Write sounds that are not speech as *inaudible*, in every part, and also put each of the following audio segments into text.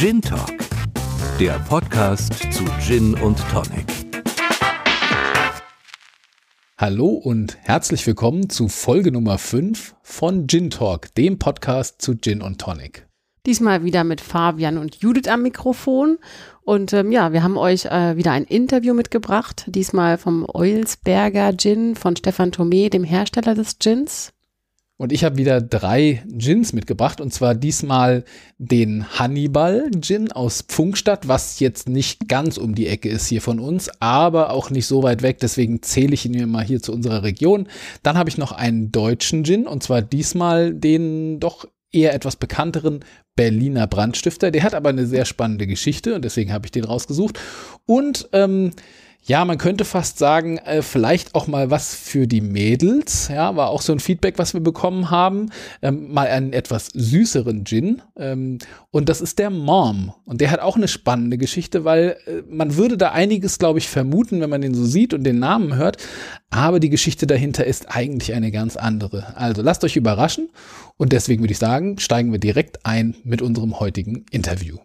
Gin Talk, der Podcast zu Gin und Tonic. Hallo und herzlich willkommen zu Folge Nummer 5 von Gin Talk, dem Podcast zu Gin und Tonic. Diesmal wieder mit Fabian und Judith am Mikrofon. Und ähm, ja, wir haben euch äh, wieder ein Interview mitgebracht, diesmal vom Oilsberger Gin von Stefan Thome, dem Hersteller des Gins. Und ich habe wieder drei Gins mitgebracht und zwar diesmal den Hannibal Gin aus Pfungstadt, was jetzt nicht ganz um die Ecke ist hier von uns, aber auch nicht so weit weg, deswegen zähle ich ihn mir mal hier zu unserer Region. Dann habe ich noch einen deutschen Gin und zwar diesmal den doch eher etwas bekannteren Berliner Brandstifter. Der hat aber eine sehr spannende Geschichte und deswegen habe ich den rausgesucht. Und ähm, ja, man könnte fast sagen, äh, vielleicht auch mal was für die Mädels. Ja, war auch so ein Feedback, was wir bekommen haben. Ähm, mal einen etwas süßeren Gin. Ähm, und das ist der Mom. Und der hat auch eine spannende Geschichte, weil äh, man würde da einiges, glaube ich, vermuten, wenn man den so sieht und den Namen hört. Aber die Geschichte dahinter ist eigentlich eine ganz andere. Also lasst euch überraschen. Und deswegen würde ich sagen, steigen wir direkt ein mit unserem heutigen Interview.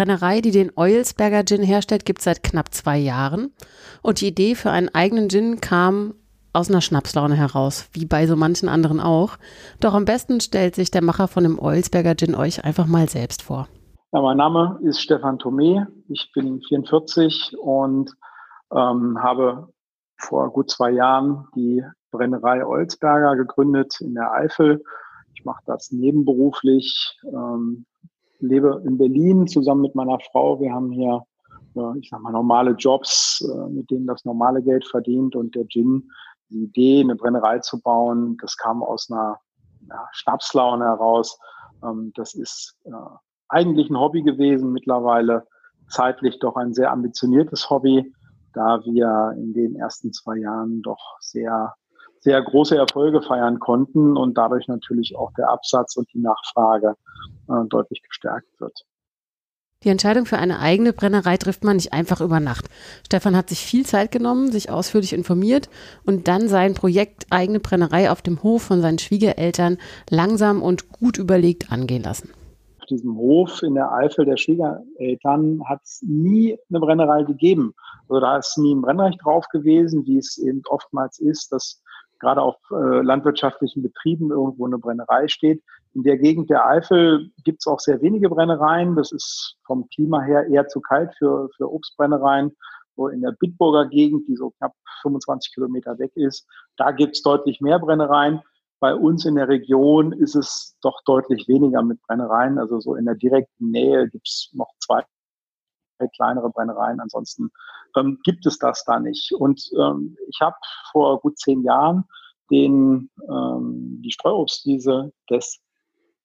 Brennerei, die den Oilsberger Gin herstellt, gibt es seit knapp zwei Jahren. Und die Idee für einen eigenen Gin kam aus einer Schnapslaune heraus, wie bei so manchen anderen auch. Doch am besten stellt sich der Macher von dem Oilsberger Gin euch einfach mal selbst vor. Ja, mein Name ist Stefan Thome. Ich bin 44 und ähm, habe vor gut zwei Jahren die Brennerei Olsberger gegründet in der Eifel. Ich mache das nebenberuflich, ähm, lebe in Berlin zusammen mit meiner Frau. Wir haben hier, ich sag mal, normale Jobs, äh, mit denen das normale Geld verdient. Und der Gin, die Idee, eine Brennerei zu bauen, das kam aus einer ja, Schnapslaune heraus. Ähm, das ist äh, eigentlich ein Hobby gewesen, mittlerweile zeitlich doch ein sehr ambitioniertes Hobby, da wir in den ersten zwei Jahren doch sehr sehr große Erfolge feiern konnten und dadurch natürlich auch der Absatz und die Nachfrage äh, deutlich gestärkt wird. Die Entscheidung für eine eigene Brennerei trifft man nicht einfach über Nacht. Stefan hat sich viel Zeit genommen, sich ausführlich informiert und dann sein Projekt eigene Brennerei auf dem Hof von seinen Schwiegereltern langsam und gut überlegt angehen lassen. Auf diesem Hof in der Eifel der Schwiegereltern hat es nie eine Brennerei gegeben. Also da ist nie ein Brennrecht drauf gewesen, wie es eben oftmals ist, dass gerade auf äh, landwirtschaftlichen Betrieben irgendwo eine Brennerei steht. In der Gegend der Eifel gibt es auch sehr wenige Brennereien. Das ist vom Klima her eher zu kalt für, für Obstbrennereien. Wo in der Bitburger Gegend, die so knapp 25 Kilometer weg ist, da gibt es deutlich mehr Brennereien. Bei uns in der Region ist es doch deutlich weniger mit Brennereien. Also so in der direkten Nähe gibt es noch zwei kleinere Brennereien. Ansonsten ähm, gibt es das da nicht. Und ähm, ich habe vor gut zehn Jahren den, ähm, die Streuobstwiese des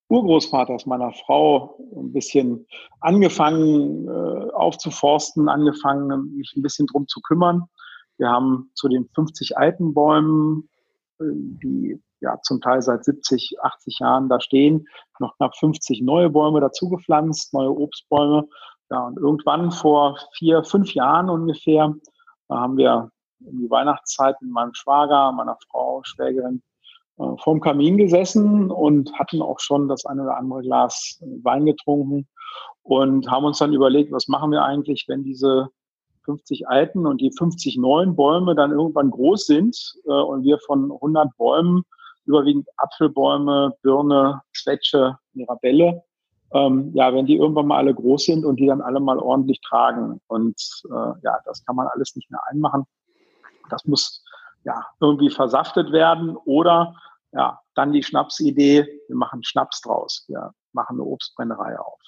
Urgroßvaters meiner Frau ein bisschen angefangen äh, aufzuforsten, angefangen, mich ein bisschen drum zu kümmern. Wir haben zu den 50 alten Bäumen, äh, die ja zum Teil seit 70, 80 Jahren da stehen, noch knapp 50 neue Bäume dazu gepflanzt, neue Obstbäume ja, und irgendwann vor vier, fünf Jahren ungefähr, da haben wir in die Weihnachtszeit mit meinem Schwager, meiner Frau, Schwägerin, äh, vorm Kamin gesessen und hatten auch schon das eine oder andere Glas Wein getrunken und haben uns dann überlegt, was machen wir eigentlich, wenn diese 50 alten und die 50 neuen Bäume dann irgendwann groß sind äh, und wir von 100 Bäumen überwiegend Apfelbäume, Birne, Zwetsche, Mirabelle ähm, ja, wenn die irgendwann mal alle groß sind und die dann alle mal ordentlich tragen. Und äh, ja, das kann man alles nicht mehr einmachen. Das muss ja irgendwie versaftet werden oder ja, dann die Schnapsidee, wir machen Schnaps draus, wir machen eine Obstbrennerei auf.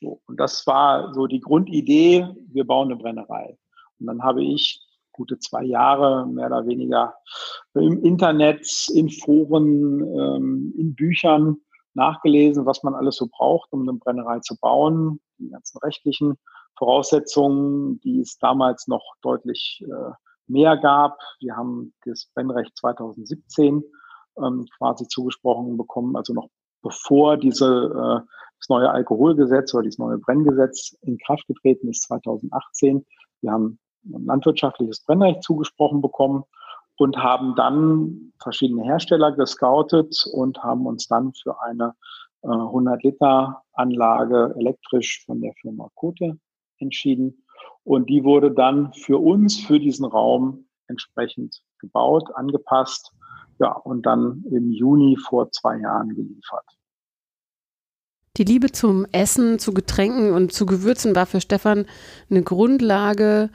So, und das war so die Grundidee, wir bauen eine Brennerei. Und dann habe ich gute zwei Jahre mehr oder weniger im Internet, in Foren, ähm, in Büchern nachgelesen, was man alles so braucht, um eine Brennerei zu bauen, die ganzen rechtlichen Voraussetzungen, die es damals noch deutlich äh, mehr gab. Wir haben das Brennrecht 2017 ähm, quasi zugesprochen bekommen, also noch bevor diese, äh, das neue Alkoholgesetz oder dieses neue Brenngesetz in Kraft getreten ist 2018. Wir haben ein landwirtschaftliches Brennrecht zugesprochen bekommen und haben dann verschiedene Hersteller gescoutet und haben uns dann für eine äh, 100 Liter Anlage elektrisch von der Firma Kote entschieden. Und die wurde dann für uns, für diesen Raum entsprechend gebaut, angepasst, ja, und dann im Juni vor zwei Jahren geliefert. Die Liebe zum Essen, zu Getränken und zu Gewürzen war für Stefan eine Grundlage,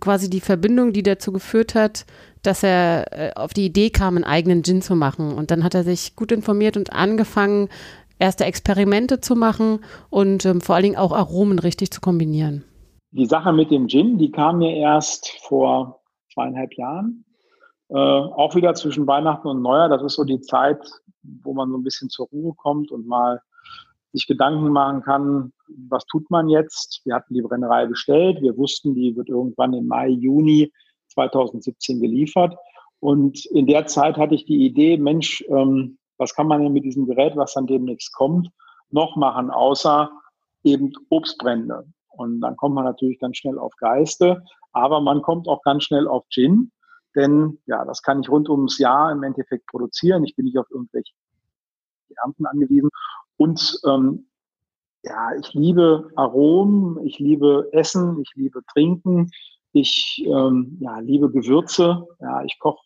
quasi die Verbindung, die dazu geführt hat, dass er äh, auf die Idee kam, einen eigenen Gin zu machen. Und dann hat er sich gut informiert und angefangen, erste Experimente zu machen und ähm, vor allen Dingen auch Aromen richtig zu kombinieren. Die Sache mit dem Gin, die kam mir erst vor zweieinhalb Jahren. Äh, auch wieder zwischen Weihnachten und Neujahr. Das ist so die Zeit, wo man so ein bisschen zur Ruhe kommt und mal sich Gedanken machen kann, was tut man jetzt? Wir hatten die Brennerei bestellt. Wir wussten, die wird irgendwann im Mai, Juni 2017 geliefert. Und in der Zeit hatte ich die Idee, Mensch, ähm, was kann man denn mit diesem Gerät, was dann demnächst kommt, noch machen, außer eben Obstbrände. Und dann kommt man natürlich ganz schnell auf Geiste, aber man kommt auch ganz schnell auf Gin, denn ja, das kann ich rund ums Jahr im Endeffekt produzieren. Ich bin nicht auf irgendwelche Ernten angewiesen. Und ähm, ja, ich liebe Aromen, ich liebe Essen, ich liebe Trinken, ich ähm, ja, liebe Gewürze. Ja, ich koche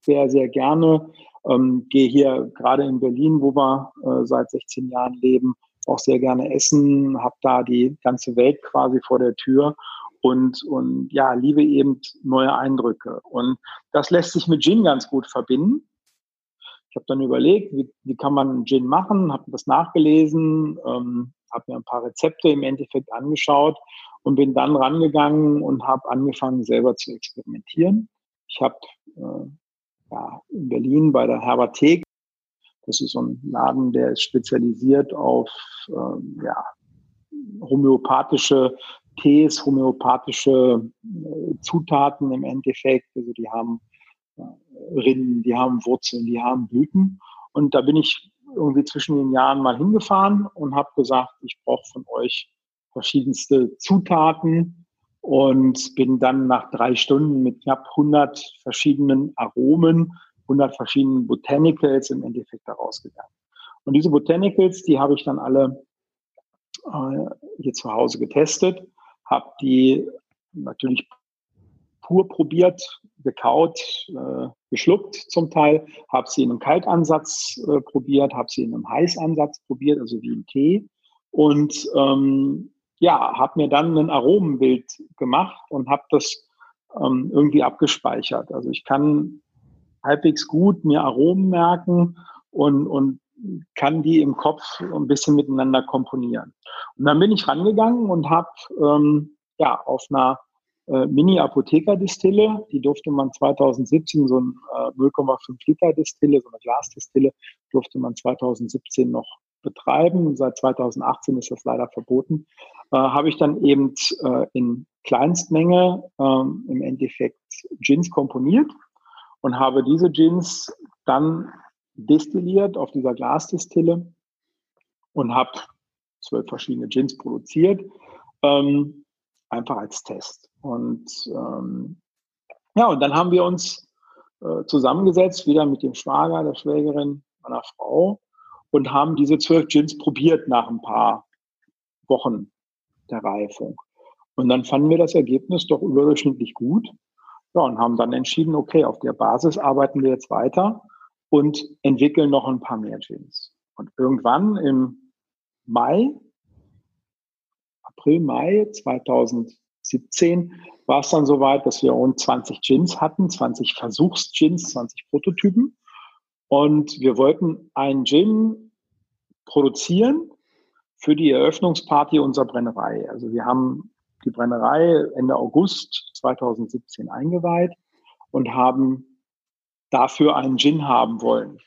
sehr, sehr gerne. Ähm, gehe hier gerade in Berlin, wo wir äh, seit 16 Jahren leben, auch sehr gerne essen, habe da die ganze Welt quasi vor der Tür und, und ja, liebe eben neue Eindrücke. Und das lässt sich mit Gin ganz gut verbinden. Ich habe dann überlegt, wie, wie kann man Gin machen, habe das nachgelesen, ähm, habe mir ein paar Rezepte im Endeffekt angeschaut und bin dann rangegangen und habe angefangen, selber zu experimentieren. Ich habe äh, ja, in Berlin bei der Herberthek, das ist so ein Laden, der ist spezialisiert auf äh, ja, homöopathische Tees, homöopathische äh, Zutaten im Endeffekt. Also die haben äh, Rinden, die haben Wurzeln, die haben Blüten. Und da bin ich irgendwie zwischen den Jahren mal hingefahren und habe gesagt, ich brauche von euch verschiedenste Zutaten und bin dann nach drei Stunden mit knapp 100 verschiedenen Aromen, 100 verschiedenen Botanicals im Endeffekt daraus gegangen. Und diese Botanicals, die habe ich dann alle äh, hier zu Hause getestet, habe die natürlich pur probiert, gekaut, äh, geschluckt zum Teil, habe sie in einem Kaltansatz äh, probiert, habe sie in einem Heißansatz probiert, also wie im Tee. Und ähm, ja, habe mir dann ein Aromenbild gemacht und habe das ähm, irgendwie abgespeichert. Also ich kann halbwegs gut mir Aromen merken und, und kann die im Kopf ein bisschen miteinander komponieren. Und dann bin ich rangegangen und habe ähm, ja auf einer äh, Mini-Apotheker-Distille, die durfte man 2017, so ein äh, 0,5 Liter Distille, so eine Glasdistille, durfte man 2017 noch betreiben. Seit 2018 ist das leider verboten. Äh, habe ich dann eben äh, in Kleinstmenge ähm, im Endeffekt Gins komponiert und habe diese Gins dann destilliert auf dieser Glasdistille und habe zwölf verschiedene Gins produziert, ähm, einfach als Test. Und ähm, ja, und dann haben wir uns äh, zusammengesetzt, wieder mit dem Schwager, der Schwägerin meiner Frau, und haben diese zwölf Gins probiert nach ein paar Wochen der Reifung. Und dann fanden wir das Ergebnis doch überdurchschnittlich gut. Ja, und haben dann entschieden, okay, auf der Basis arbeiten wir jetzt weiter und entwickeln noch ein paar mehr Gins. Und irgendwann im Mai, April, Mai 2017 war es dann soweit, dass wir rund 20 Gins hatten, 20 Versuchsgins, 20 Prototypen. Und wir wollten einen Gin produzieren für die Eröffnungsparty unserer Brennerei. Also wir haben die Brennerei Ende August 2017 eingeweiht und haben dafür einen Gin haben wollen.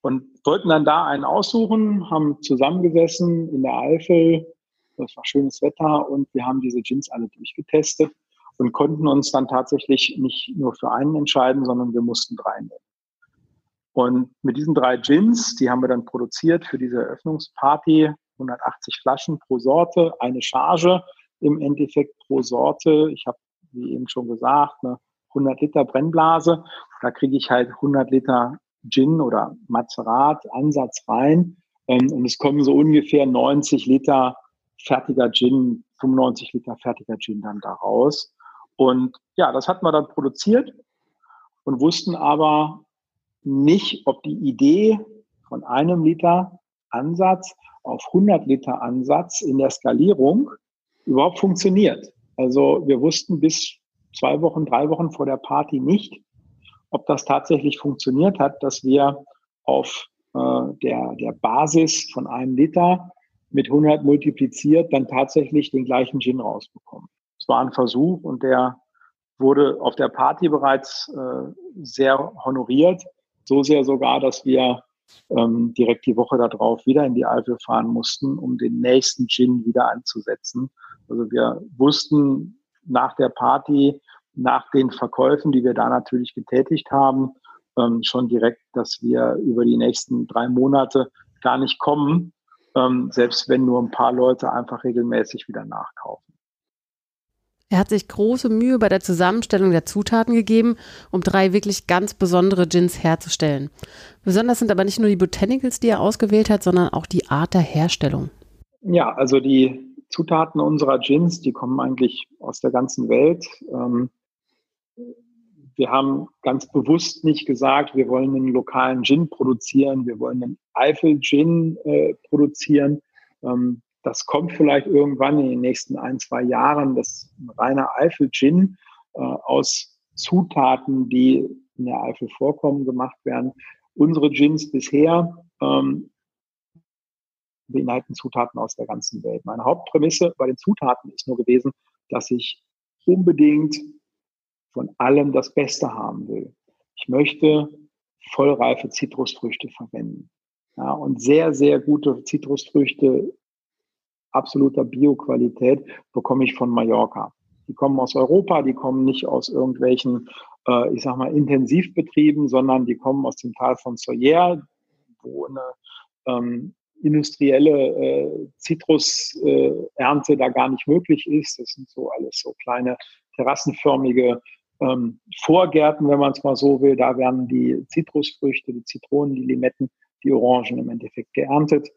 Und wollten dann da einen aussuchen, haben zusammengesessen in der Eifel. Das war schönes Wetter und wir haben diese Gins alle durchgetestet und konnten uns dann tatsächlich nicht nur für einen entscheiden, sondern wir mussten drei nehmen. Und mit diesen drei Gins, die haben wir dann produziert für diese Eröffnungsparty, 180 Flaschen pro Sorte, eine Charge im Endeffekt pro Sorte. Ich habe, wie eben schon gesagt, eine 100 Liter Brennblase. da kriege ich halt 100 Liter Gin oder Mazerat, Ansatz rein ähm, und es kommen so ungefähr 90 Liter fertiger Gin, 95 Liter fertiger Gin dann da raus. Und ja, das hatten wir dann produziert und wussten aber nicht, ob die Idee von einem Liter Ansatz auf 100 Liter Ansatz in der Skalierung überhaupt funktioniert. Also wir wussten bis zwei Wochen, drei Wochen vor der Party nicht, ob das tatsächlich funktioniert hat, dass wir auf äh, der, der Basis von einem Liter mit 100 multipliziert dann tatsächlich den gleichen Gin rausbekommen. Es war ein Versuch und der wurde auf der Party bereits äh, sehr honoriert. So sehr sogar, dass wir ähm, direkt die Woche darauf wieder in die Eifel fahren mussten, um den nächsten Gin wieder anzusetzen. Also wir wussten nach der Party, nach den Verkäufen, die wir da natürlich getätigt haben, ähm, schon direkt, dass wir über die nächsten drei Monate gar nicht kommen, ähm, selbst wenn nur ein paar Leute einfach regelmäßig wieder nachkaufen. Er hat sich große Mühe bei der Zusammenstellung der Zutaten gegeben, um drei wirklich ganz besondere Gins herzustellen. Besonders sind aber nicht nur die Botanicals, die er ausgewählt hat, sondern auch die Art der Herstellung. Ja, also die Zutaten unserer Gins, die kommen eigentlich aus der ganzen Welt. Ähm, wir haben ganz bewusst nicht gesagt, wir wollen einen lokalen Gin produzieren, wir wollen einen Eifel-Gin äh, produzieren. Ähm, das kommt vielleicht irgendwann in den nächsten ein, zwei Jahren, dass ein reiner Eifel-Gin äh, aus Zutaten, die in der Eifel vorkommen, gemacht werden. Unsere Gins bisher ähm, beinhalten Zutaten aus der ganzen Welt. Meine Hauptprämisse bei den Zutaten ist nur gewesen, dass ich unbedingt von allem das Beste haben will. Ich möchte vollreife Zitrusfrüchte verwenden. Ja, und sehr, sehr gute Zitrusfrüchte absoluter Bioqualität bekomme ich von Mallorca. Die kommen aus Europa, die kommen nicht aus irgendwelchen, äh, ich sag mal, Intensivbetrieben, sondern die kommen aus dem Tal von Soyer, wo eine ähm, industrielle äh, Zitrusernte äh, da gar nicht möglich ist. Das sind so alles so kleine terrassenförmige ähm, Vorgärten, wenn man es mal so will. Da werden die Zitrusfrüchte, die Zitronen, die Limetten, die Orangen im Endeffekt geerntet.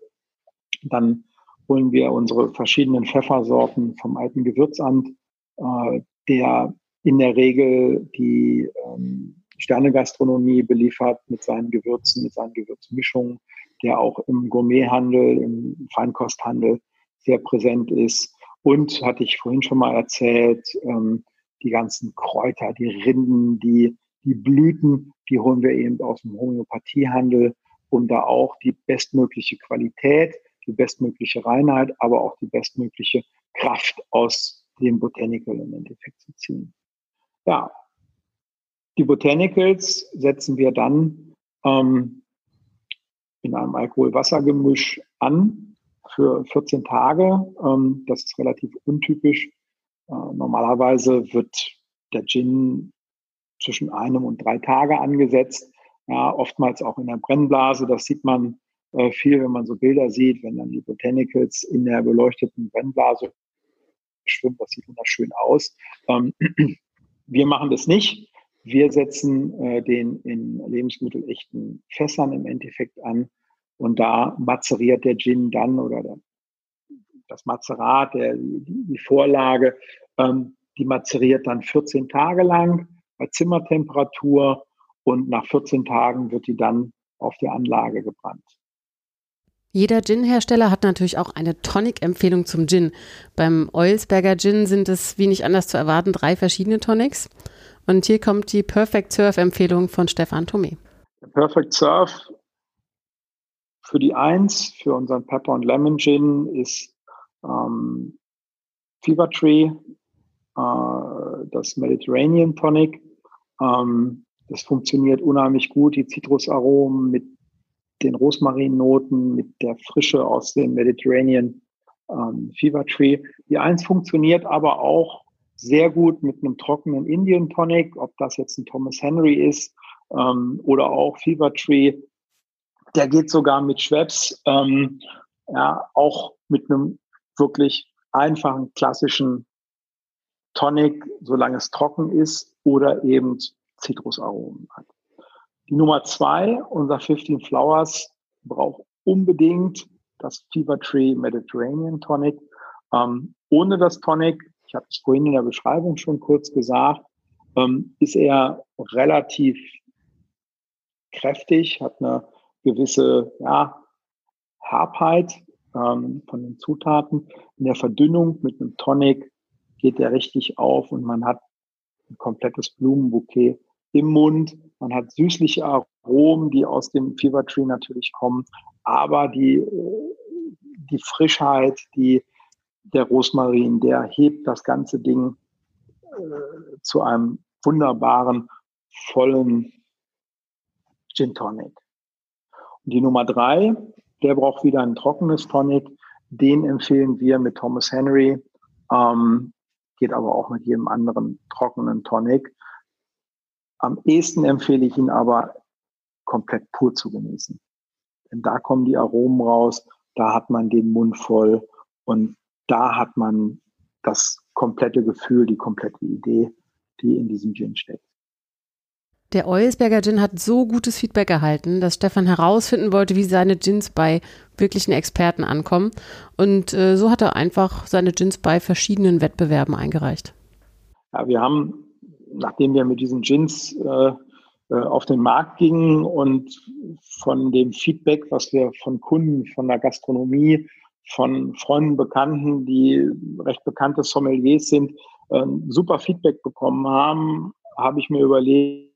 Dann holen wir unsere verschiedenen Pfeffersorten vom alten Gewürzamt, äh, der in der Regel die ähm, Sternegastronomie beliefert mit seinen Gewürzen, mit seinen Gewürzmischungen, der auch im Gourmethandel, im Feinkosthandel sehr präsent ist. Und hatte ich vorhin schon mal erzählt, ähm, die ganzen Kräuter, die Rinden, die, die Blüten, die holen wir eben aus dem Homöopathiehandel, um da auch die bestmögliche Qualität, die bestmögliche Reinheit, aber auch die bestmögliche Kraft aus dem Botanical im Endeffekt zu ziehen. Ja, die Botanicals setzen wir dann ähm, in einem Alkohol-Wasser-Gemisch an für 14 Tage. Ähm, das ist relativ untypisch normalerweise wird der Gin zwischen einem und drei Tage angesetzt. Ja, oftmals auch in der Brennblase. Das sieht man äh, viel, wenn man so Bilder sieht, wenn dann die Botanicals in der beleuchteten Brennblase schwimmen. Das sieht wunderschön aus. Ähm, *clears throat* wir machen das nicht. Wir setzen äh, den in lebensmittelechten Fässern im Endeffekt an und da mazeriert der Gin dann oder der das Mazerat, der, die, die Vorlage, ähm, die mazeriert dann 14 Tage lang bei Zimmertemperatur und nach 14 Tagen wird die dann auf die Anlage gebrannt. Jeder Gin-Hersteller hat natürlich auch eine Tonic-Empfehlung zum Gin. Beim Oilsberger Gin sind es, wie nicht anders zu erwarten, drei verschiedene Tonics. Und hier kommt die Perfect Surf-Empfehlung von Stefan Thome. Perfect Surf für die Eins, für unseren Pepper und Lemon Gin ist ähm, Fever Tree, äh, das Mediterranean Tonic. Ähm, das funktioniert unheimlich gut, die Zitrusaromen mit den Rosmarinnoten, mit der Frische aus dem Mediterranean ähm, Fever Tree. Die eins funktioniert aber auch sehr gut mit einem trockenen Indian Tonic, ob das jetzt ein Thomas Henry ist ähm, oder auch Fever Tree. Der geht sogar mit Schweppes, ähm, ja, auch mit einem wirklich einfachen, klassischen Tonic, solange es trocken ist oder eben Zitrusaromen hat. Die Nummer zwei, unser 15 Flowers, braucht unbedingt das Fever Tree Mediterranean Tonic. Ähm, ohne das Tonic, ich habe es vorhin in der Beschreibung schon kurz gesagt, ähm, ist er relativ kräftig, hat eine gewisse ja, Herbheit ähm, von den Zutaten. In der Verdünnung mit einem Tonic geht der richtig auf und man hat ein komplettes Blumenbouquet im Mund. Man hat süßliche Aromen, die aus dem Fever Tree natürlich kommen, aber die, die Frischheit, die, der Rosmarin, der hebt das ganze Ding äh, zu einem wunderbaren, vollen Gin Tonic. Und die Nummer drei, der braucht wieder ein trockenes Tonic. Den empfehlen wir mit Thomas Henry. Ähm, geht aber auch mit jedem anderen trockenen Tonic. Am ehesten empfehle ich ihn aber komplett pur zu genießen. Denn da kommen die Aromen raus, da hat man den Mund voll und da hat man das komplette Gefühl, die komplette Idee, die in diesem Gin steckt. Der Eulsberger Gin hat so gutes Feedback erhalten, dass Stefan herausfinden wollte, wie seine Gins bei wirklichen Experten ankommen. Und äh, so hat er einfach seine Gins bei verschiedenen Wettbewerben eingereicht. Ja, wir haben, nachdem wir mit diesen Gins äh, äh, auf den Markt gingen und von dem Feedback, was wir von Kunden, von der Gastronomie, von Freunden, Bekannten, die recht bekannte Sommeliers sind, äh, super Feedback bekommen haben, habe ich mir überlegt,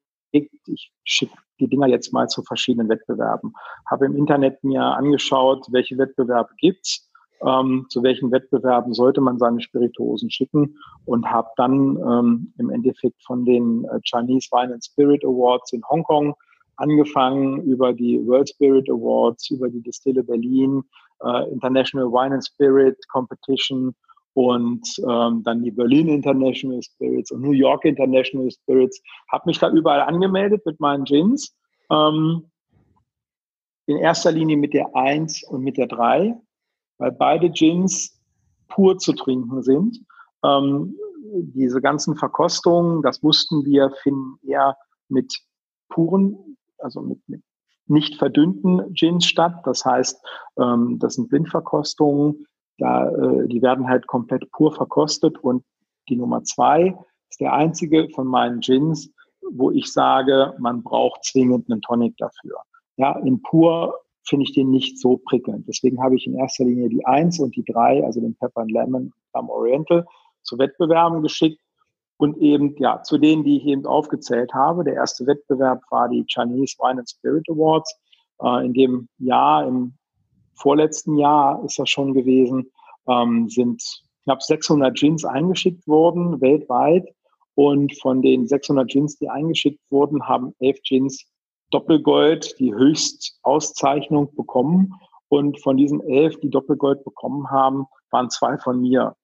ich schicke die Dinger jetzt mal zu verschiedenen Wettbewerben. Habe im Internet mir angeschaut, welche Wettbewerbe gibt's, ähm, zu welchen Wettbewerben sollte man seine Spirituosen schicken? Und habe dann ähm, im Endeffekt von den äh, Chinese Wine and Spirit Awards in Hongkong angefangen über die World Spirit Awards, über die Distille Berlin, äh, International Wine and Spirit Competition und ähm, dann die Berlin International Spirits und New York International Spirits. Habe mich da überall angemeldet mit meinen Gins. Ähm, in erster Linie mit der 1 und mit der 3, weil beide Gins pur zu trinken sind. Ähm, diese ganzen Verkostungen, das wussten wir, finden eher mit puren, also mit, mit nicht verdünnten Gins statt. Das heißt, ähm, das sind Blindverkostungen da, äh, die werden halt komplett pur verkostet und die Nummer zwei ist der einzige von meinen Gins, wo ich sage, man braucht zwingend einen Tonic dafür. Ja, in pur finde ich den nicht so prickelnd. Deswegen habe ich in erster Linie die eins und die drei, also den Pepper and Lemon Plum Oriental, zu Wettbewerben geschickt und eben, ja, zu denen, die ich eben aufgezählt habe. Der erste Wettbewerb war die Chinese Wine and Spirit Awards. Äh, in dem Jahr, im vorletzten Jahr ist das schon gewesen, ähm, sind knapp 600 Gins eingeschickt worden weltweit. Und von den 600 Gins, die eingeschickt wurden, haben elf Gins Doppelgold, die Höchstauszeichnung bekommen. Und von diesen elf, die Doppelgold bekommen haben, waren zwei von mir.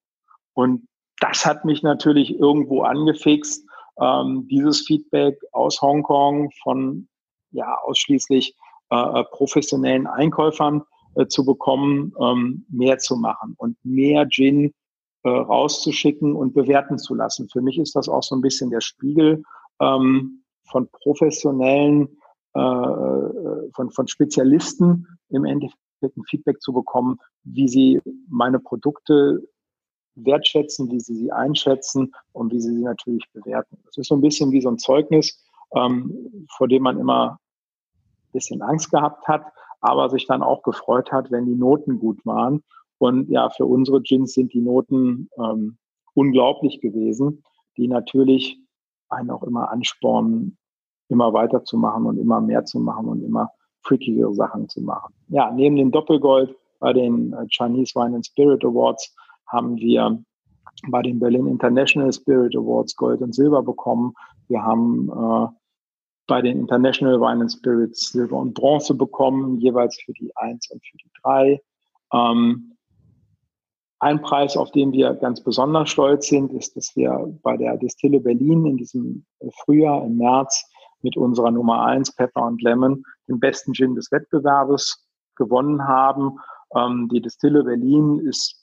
Und das hat mich natürlich irgendwo angefixt, ähm, dieses Feedback aus Hongkong von ja ausschließlich äh, professionellen Einkäufern äh, zu bekommen, ähm, mehr zu machen und mehr Gin äh, rauszuschicken und bewerten zu lassen. Für mich ist das auch so ein bisschen der Spiegel ähm, von professionellen, äh, äh von, von Spezialisten im Endeffekt ein Feedback zu bekommen, wie sie meine Produkte wertschätzen, wie sie sie einschätzen und wie sie sie natürlich bewerten. Das ist so ein bisschen wie so ein Zeugnis, ähm, vor dem man immer ein bisschen Angst gehabt hat, aber sich dann auch gefreut hat, wenn die Noten gut waren. Und ja, für unsere Gins sind die Noten ähm, unglaublich gewesen, die natürlich einen auch immer anspornen, immer weiterzumachen und immer mehr zu machen und immer freakigere Sachen zu machen. Ja, neben dem Doppelgold bei den äh, Chinese Wine and Spirit Awards haben wir bei den Berlin International Spirit Awards Gold und Silber bekommen. Wir haben äh, bei den International Wine and Spirits Silber und Bronze bekommen, jeweils für die 1 und für die 3. Ähm, ein Preis, auf den wir ganz besonders stolz sind, ist, dass wir bei der Distille Berlin in diesem Frühjahr, im März, mit unserer Nummer 1 Pepper und Lemon den besten Gin des Wettbewerbes gewonnen haben. Ähm, die Distille Berlin ist,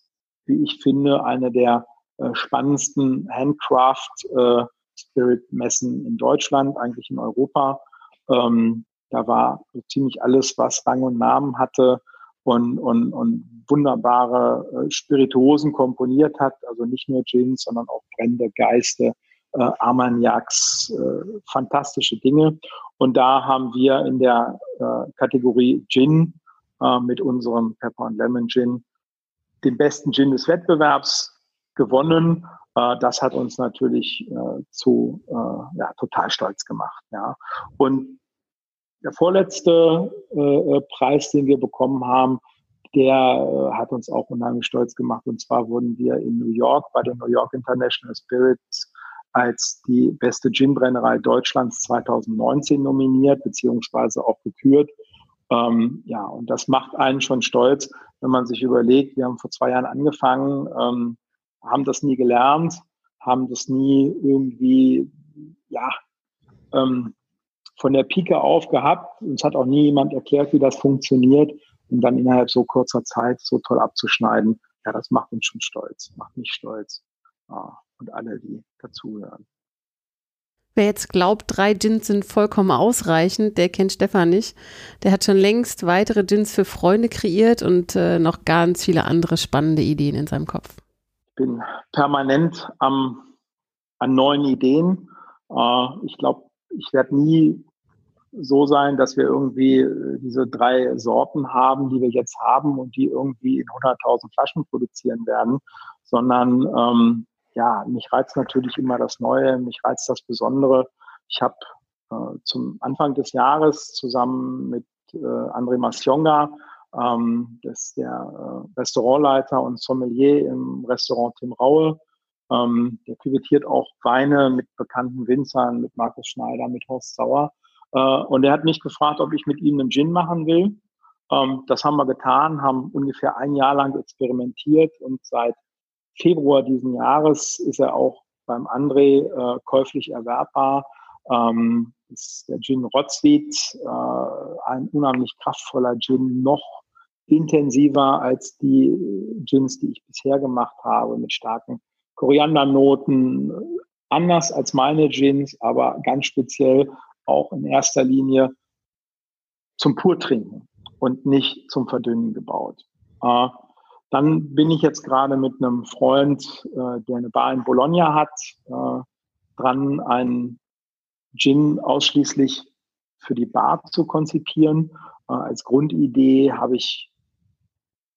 wie ich finde, eine der äh, spannendsten Handcraft- äh, Spirit-Messen in Deutschland, eigentlich in Europa. Ähm, da war ziemlich alles, was Rang und Namen hatte und, und, und wunderbare äh, Spirituosen komponiert hat. Also nicht nur Gins, sondern auch Brände, Geiste, äh, Armagnacs, äh, fantastische Dinge. Und da haben wir in der äh, Kategorie Gin äh, mit unserem Pepper and Lemon Gin den besten Gin des Wettbewerbs gewonnen. Äh, das hat uns natürlich äh, zu äh, ja, total stolz gemacht. Ja. Und der vorletzte Preis, den wir bekommen haben, der hat uns auch unheimlich stolz gemacht. Und zwar wurden wir in New York bei der New York International Spirits als die beste Ginbrennerei Deutschlands 2019 nominiert, beziehungsweise auch gekürt. Ähm, ja, und das macht einen schon stolz, wenn man sich überlegt, wir haben vor zwei Jahren angefangen, ähm, haben das nie gelernt, haben das nie irgendwie, ja, ähm, von der Pike auf gehabt. Uns hat auch nie jemand erklärt, wie das funktioniert. Und dann innerhalb so kurzer Zeit so toll abzuschneiden, ja, das macht uns schon stolz, macht mich stolz. Ja, und alle, die dazugehören. Wer jetzt glaubt, drei Gins sind vollkommen ausreichend, der kennt Stefan nicht. Der hat schon längst weitere Gins für Freunde kreiert und äh, noch ganz viele andere spannende Ideen in seinem Kopf. Bin permanent am, an neuen Ideen. Äh, ich glaube, ich werde nie so sein, dass wir irgendwie äh, diese drei Sorten haben, die wir jetzt haben und die irgendwie in 100.000 Flaschen produzieren werden, sondern ähm, ja, mich reizt natürlich immer das Neue, mich reizt das Besondere. Ich habe äh, zum Anfang des Jahres zusammen mit äh, André Massionga, ähm, das ist der äh, Restaurantleiter und Sommelier im Restaurant Tim Raue, ähm, der küvetiert auch Weine mit bekannten Winzern, mit Markus Schneider, mit Horst Sauer. Äh, und er hat mich gefragt, ob ich mit ihm einen Gin machen will. Ähm, das haben wir getan, haben ungefähr ein Jahr lang experimentiert und seit Februar diesen Jahres ist er auch beim André äh, käuflich erwerbbar. Ähm, ist der Gin Rotzwied, äh, ein unheimlich kraftvoller Gin, noch intensiver als die Gins, die ich bisher gemacht habe, mit starken Koriandernoten, anders als meine Gins, aber ganz speziell auch in erster Linie zum Purtrinken und nicht zum Verdünnen gebaut. Äh, dann bin ich jetzt gerade mit einem Freund, äh, der eine Bar in Bologna hat, äh, dran, einen Gin ausschließlich für die Bar zu konzipieren. Äh, als Grundidee habe ich,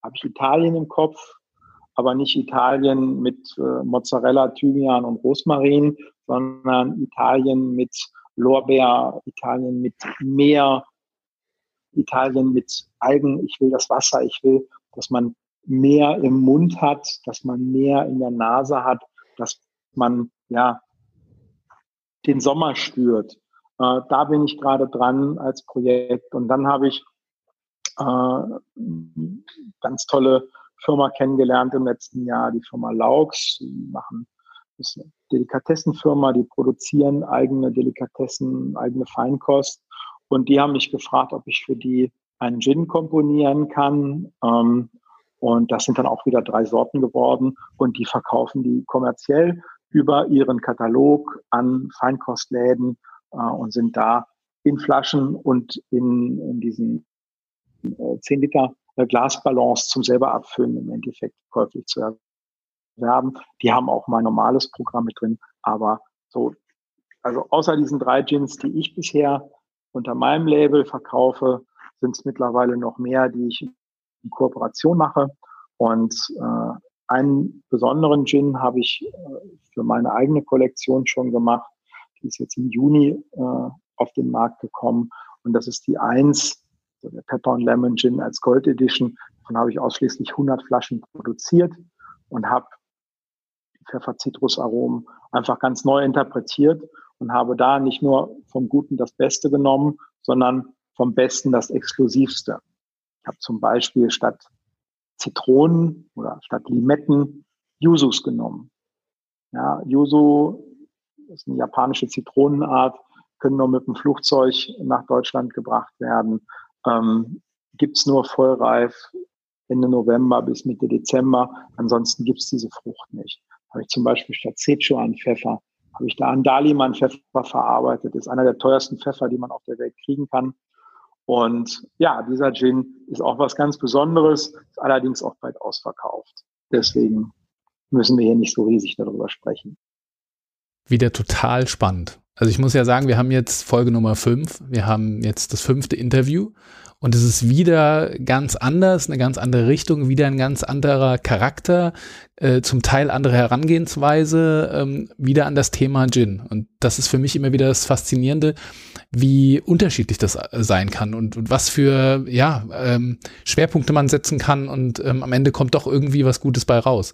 habe ich Italien im Kopf, aber nicht Italien mit äh, Mozzarella, Thymian und Rosmarin, sondern Italien mit Lorbeer, Italien mit Meer, Italien mit Algen. Ich will das Wasser, ich will, dass man mehr im Mund hat, dass man mehr in der Nase hat, dass man ja den Sommer spürt. Äh, da bin ich gerade dran als Projekt. Und dann habe ich äh, ganz tolle Firma kennengelernt im letzten Jahr, die Firma Laux. Die machen das ist eine Delikatessenfirma, die produzieren eigene Delikatessen, eigene Feinkost. Und die haben mich gefragt, ob ich für die einen Gin komponieren kann. Ähm, und das sind dann auch wieder drei Sorten geworden und die verkaufen die kommerziell über ihren Katalog an Feinkostläden äh, und sind da in Flaschen und in, in diesen äh, 10 Liter äh, Glasballons zum selber abfüllen im Endeffekt käuflich zu erwerben. Die haben auch mein normales Programm mit drin, aber so, also außer diesen drei Gins, die ich bisher unter meinem Label verkaufe, sind es mittlerweile noch mehr, die ich in Kooperation mache. Und äh, einen besonderen Gin habe ich äh, für meine eigene Kollektion schon gemacht. Die ist jetzt im Juni äh, auf den Markt gekommen. Und das ist die 1, so der Pepper and Lemon Gin als Gold Edition. Davon habe ich ausschließlich 100 Flaschen produziert und habe Pfeffer-Zitrus-Aromen einfach ganz neu interpretiert und habe da nicht nur vom Guten das Beste genommen, sondern vom Besten das Exklusivste. Ich habe zum Beispiel statt Zitronen oder statt Limetten Yuzus genommen. Ja, Yuzu ist eine japanische Zitronenart, können nur mit dem Flugzeug nach Deutschland gebracht werden. Ähm, Gibt es nur vollreif Ende November bis Mitte Dezember. Ansonsten gibt es diese Frucht nicht. Habe ich zum Beispiel statt Sichuan-Pfeffer habe ich da einen Daliman Pfeffer verarbeitet. Ist einer der teuersten Pfeffer, die man auf der Welt kriegen kann. Und ja, dieser Gin ist auch was ganz Besonderes, ist allerdings auch bald ausverkauft. Deswegen müssen wir hier nicht so riesig darüber sprechen. Wieder total spannend. Also ich muss ja sagen, wir haben jetzt Folge Nummer 5, wir haben jetzt das fünfte Interview und es ist wieder ganz anders, eine ganz andere Richtung, wieder ein ganz anderer Charakter, äh, zum Teil andere Herangehensweise, ähm, wieder an das Thema Gin. Und das ist für mich immer wieder das Faszinierende, wie unterschiedlich das äh, sein kann und, und was für ja, ähm, Schwerpunkte man setzen kann und ähm, am Ende kommt doch irgendwie was Gutes bei raus.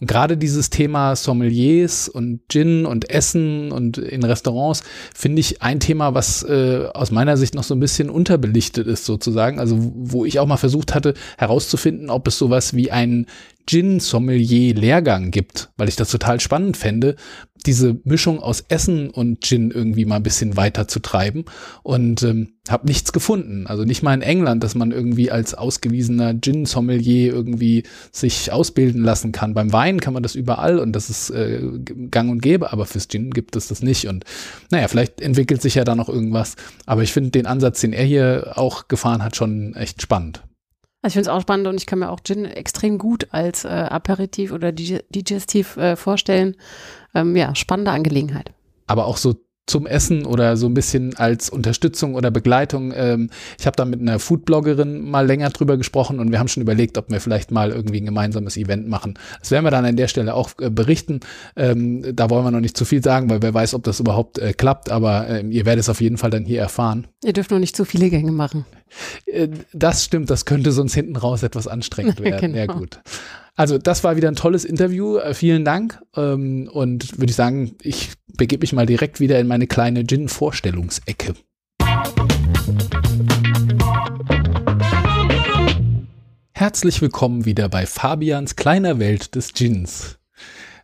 Und gerade dieses Thema Sommeliers und Gin und Essen und in Restaurants finde ich ein Thema, was äh, aus meiner Sicht noch so ein bisschen unterbelichtet ist sozusagen. Also wo ich auch mal versucht hatte herauszufinden, ob es sowas wie ein Gin-Sommelier-Lehrgang gibt, weil ich das total spannend fände, diese Mischung aus Essen und Gin irgendwie mal ein bisschen weiter zu treiben und ähm, habe nichts gefunden. Also nicht mal in England, dass man irgendwie als ausgewiesener Gin-Sommelier irgendwie sich ausbilden lassen kann. Beim Wein kann man das überall und das ist äh, gang und gäbe, aber fürs Gin gibt es das nicht. Und naja, vielleicht entwickelt sich ja da noch irgendwas. Aber ich finde den Ansatz, den er hier auch gefahren hat, schon echt spannend. Also ich finde es auch spannend und ich kann mir auch Gin extrem gut als äh, Aperitif oder Digestiv äh, vorstellen. Ähm, ja, spannende Angelegenheit. Aber auch so zum Essen oder so ein bisschen als Unterstützung oder Begleitung. Ähm, ich habe da mit einer Foodbloggerin mal länger drüber gesprochen und wir haben schon überlegt, ob wir vielleicht mal irgendwie ein gemeinsames Event machen. Das werden wir dann an der Stelle auch äh, berichten. Ähm, da wollen wir noch nicht zu viel sagen, weil wer weiß, ob das überhaupt äh, klappt, aber äh, ihr werdet es auf jeden Fall dann hier erfahren. Ihr dürft nur nicht zu viele Gänge machen. Äh, das stimmt, das könnte sonst hinten raus etwas anstrengend *laughs* werden. genau. Ja gut. Also das war wieder ein tolles Interview. Äh, vielen Dank. Ähm, und würde ich sagen, ich begebe mich mal direkt wieder in meine kleine Gin-Vorstellungsecke. Herzlich willkommen wieder bei Fabians kleiner Welt des Gins.